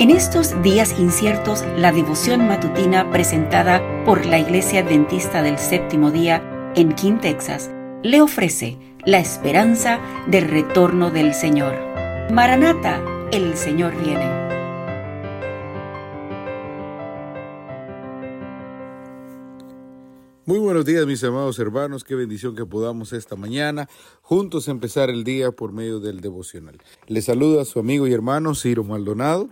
En estos días inciertos, la devoción matutina presentada por la Iglesia Adventista del Séptimo Día en King, Texas, le ofrece la esperanza del retorno del Señor. Maranata, el Señor viene. Muy buenos días mis amados hermanos, qué bendición que podamos esta mañana juntos empezar el día por medio del devocional. Les saluda a su amigo y hermano Ciro Maldonado.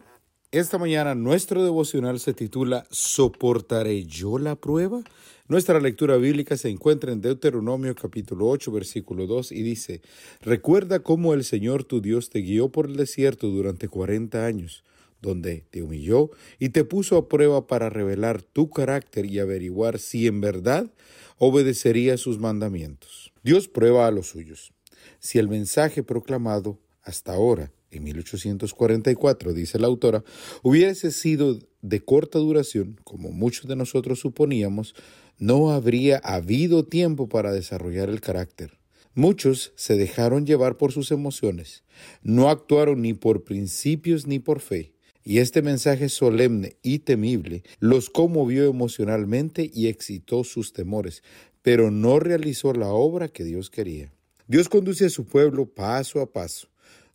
Esta mañana nuestro devocional se titula ¿Soportaré yo la prueba? Nuestra lectura bíblica se encuentra en Deuteronomio capítulo 8 versículo 2 y dice, Recuerda cómo el Señor tu Dios te guió por el desierto durante cuarenta años, donde te humilló y te puso a prueba para revelar tu carácter y averiguar si en verdad obedecería sus mandamientos. Dios prueba a los suyos. Si el mensaje proclamado hasta ahora en 1844, dice la autora, hubiese sido de corta duración, como muchos de nosotros suponíamos, no habría habido tiempo para desarrollar el carácter. Muchos se dejaron llevar por sus emociones, no actuaron ni por principios ni por fe, y este mensaje solemne y temible los conmovió emocionalmente y excitó sus temores, pero no realizó la obra que Dios quería. Dios conduce a su pueblo paso a paso,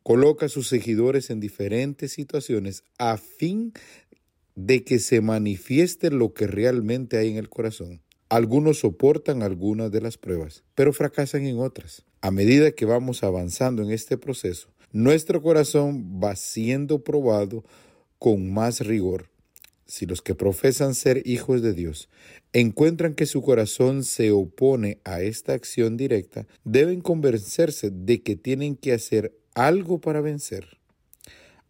coloca a sus seguidores en diferentes situaciones a fin de que se manifieste lo que realmente hay en el corazón. Algunos soportan algunas de las pruebas, pero fracasan en otras. A medida que vamos avanzando en este proceso, nuestro corazón va siendo probado con más rigor. Si los que profesan ser hijos de Dios encuentran que su corazón se opone a esta acción directa, deben convencerse de que tienen que hacer algo para vencer.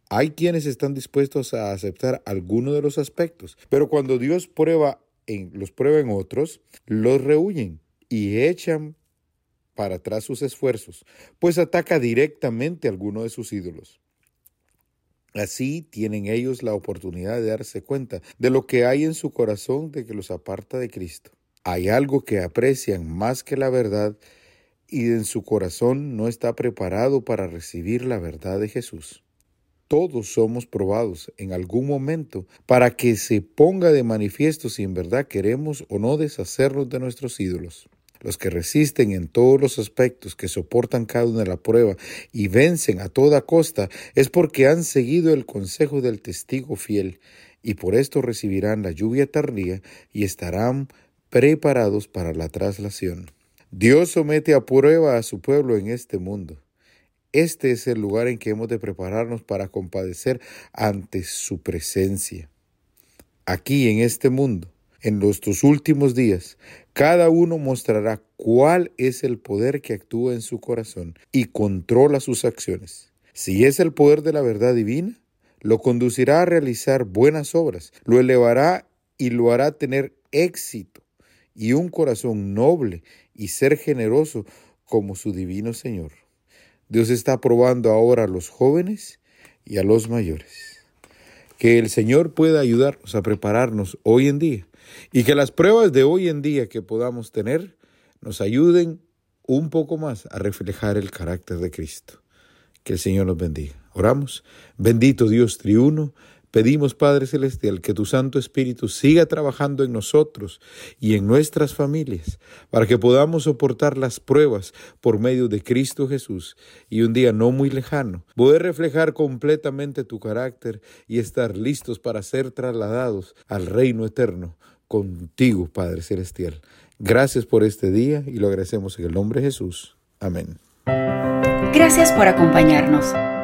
Hay quienes están dispuestos a aceptar alguno de los aspectos, pero cuando Dios prueba en, los prueba en otros, los rehuyen y echan para atrás sus esfuerzos, pues ataca directamente a alguno de sus ídolos. Así tienen ellos la oportunidad de darse cuenta de lo que hay en su corazón de que los aparta de Cristo. Hay algo que aprecian más que la verdad y en su corazón no está preparado para recibir la verdad de Jesús. Todos somos probados en algún momento para que se ponga de manifiesto si en verdad queremos o no deshacernos de nuestros ídolos. Los que resisten en todos los aspectos, que soportan cada una de la prueba y vencen a toda costa, es porque han seguido el consejo del testigo fiel, y por esto recibirán la lluvia tardía y estarán preparados para la traslación. Dios somete a prueba a su pueblo en este mundo. Este es el lugar en que hemos de prepararnos para compadecer ante su presencia. Aquí en este mundo, en nuestros últimos días, cada uno mostrará cuál es el poder que actúa en su corazón y controla sus acciones. Si es el poder de la verdad divina, lo conducirá a realizar buenas obras, lo elevará y lo hará tener éxito y un corazón noble y ser generoso como su divino Señor. Dios está probando ahora a los jóvenes y a los mayores. Que el Señor pueda ayudarnos a prepararnos hoy en día y que las pruebas de hoy en día que podamos tener nos ayuden un poco más a reflejar el carácter de Cristo. Que el Señor nos bendiga. Oramos. Bendito Dios triuno. Pedimos, Padre Celestial, que tu Santo Espíritu siga trabajando en nosotros y en nuestras familias, para que podamos soportar las pruebas por medio de Cristo Jesús y un día no muy lejano, poder reflejar completamente tu carácter y estar listos para ser trasladados al reino eterno contigo, Padre Celestial. Gracias por este día y lo agradecemos en el nombre de Jesús. Amén. Gracias por acompañarnos.